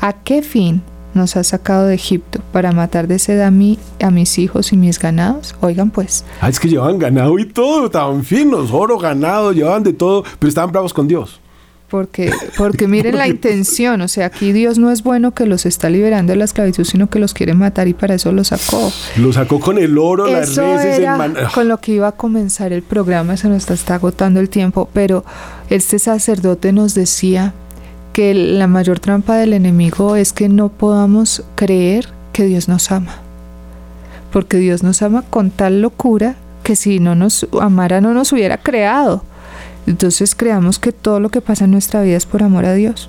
¿A qué fin nos has sacado de Egipto? ¿Para matar de sed a mí, a mis hijos y mis ganados? Oigan pues, Ah, es que llevaban ganado y todo, estaban finos, oro, ganado, llevaban de todo, pero estaban bravos con Dios. Porque, porque miren la intención, o sea, aquí Dios no es bueno que los está liberando de la esclavitud, sino que los quiere matar y para eso los sacó. Lo sacó con el oro, las reses, el con lo que iba a comenzar el programa, se nos está, está agotando el tiempo, pero este sacerdote nos decía que la mayor trampa del enemigo es que no podamos creer que Dios nos ama. Porque Dios nos ama con tal locura que si no nos amara no nos hubiera creado. Entonces creamos que todo lo que pasa en nuestra vida es por amor a Dios.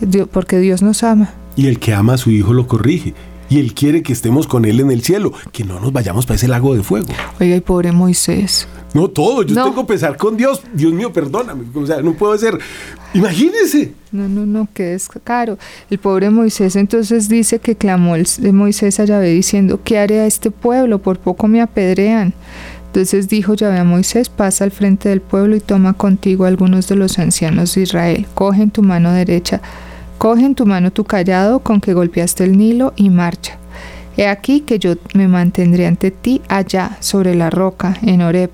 Dios- porque Dios nos ama. Y el que ama a su hijo lo corrige. Y él quiere que estemos con él en el cielo, que no nos vayamos para ese lago de fuego. Oiga, y pobre Moisés. No, todo, yo No. tengo que pesar con Dios. Dios mío, perdóname. O sea, no puedo ser. Imagínense. No, no, no, que es caro. El pobre Moisés entonces dice que clamó el de Moisés a Yahvé diciendo, ¿qué haré a este pueblo? Por poco me apedrean. Entonces dijo Yahvé a Moisés, pasa al frente del pueblo y toma contigo a algunos de los ancianos de Israel. Coge en tu mano derecha, coge en tu mano tu callado con que golpeaste el Nilo y marcha. He aquí que yo me mantendré ante ti allá sobre la roca, en Horeb.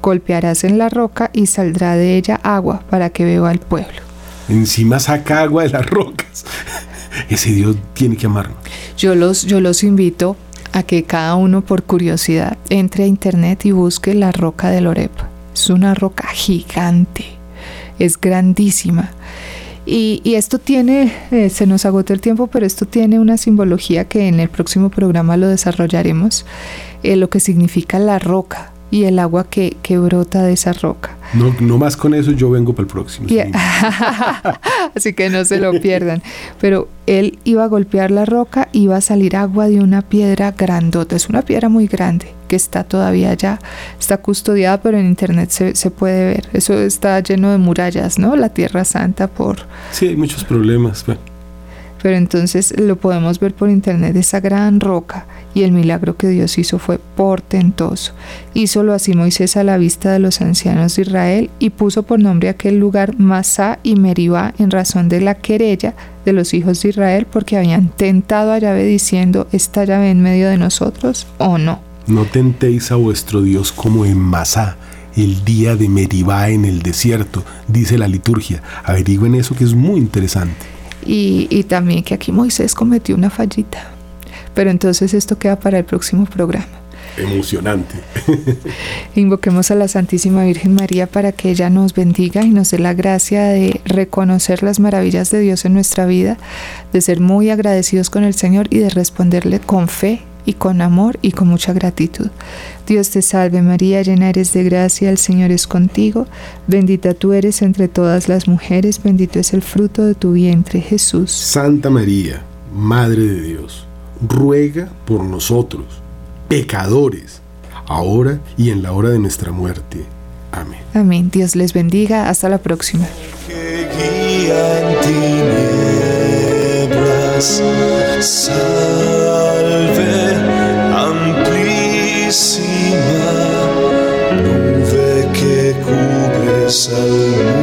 Golpearás en la roca y saldrá de ella agua para que beba el pueblo. Encima saca agua de las rocas. Ese Dios tiene que amarnos. Yo los, yo los invito a que cada uno por curiosidad entre a internet y busque la roca del Oreb. Es una roca gigante, es grandísima. Y, y esto tiene, eh, se nos agotó el tiempo, pero esto tiene una simbología que en el próximo programa lo desarrollaremos, eh, lo que significa la roca y el agua que, que brota de esa roca. No, no más con eso, yo vengo para el próximo. Y- sí. Así que no se lo pierdan. Pero él iba a golpear la roca, iba a salir agua de una piedra grandota. Es una piedra muy grande que está todavía allá. Está custodiada, pero en internet se, se puede ver. Eso está lleno de murallas, ¿no? La Tierra Santa por... Sí, hay muchos problemas. Bueno, Pero entonces lo podemos ver por internet, esa gran roca. Y el milagro que Dios hizo fue portentoso. Hízolo así Moisés a la vista de los ancianos de Israel y puso por nombre aquel lugar Masá y Meribá en razón de la querella de los hijos de Israel porque habían tentado a Yahvé diciendo, ¿está Yahvé en medio de nosotros o no? no tentéis a vuestro Dios como en Masá, el día de Meribá en el desierto, dice la liturgia. Averigüen eso que es muy interesante. Y, y también que aquí Moisés cometió una fallita. Pero entonces esto queda para el próximo programa. Emocionante. Invoquemos a la Santísima Virgen María para que ella nos bendiga y nos dé la gracia de reconocer las maravillas de Dios en nuestra vida, de ser muy agradecidos con el Señor y de responderle con fe y con amor y con mucha gratitud. Dios te salve María, llena eres de gracia, el Señor es contigo, bendita tú eres entre todas las mujeres, bendito es el fruto de tu vientre Jesús. Santa María, Madre de Dios, ruega por nosotros, pecadores, ahora y en la hora de nuestra muerte. Amén. Amén. Dios les bendiga. Hasta la próxima. salve, al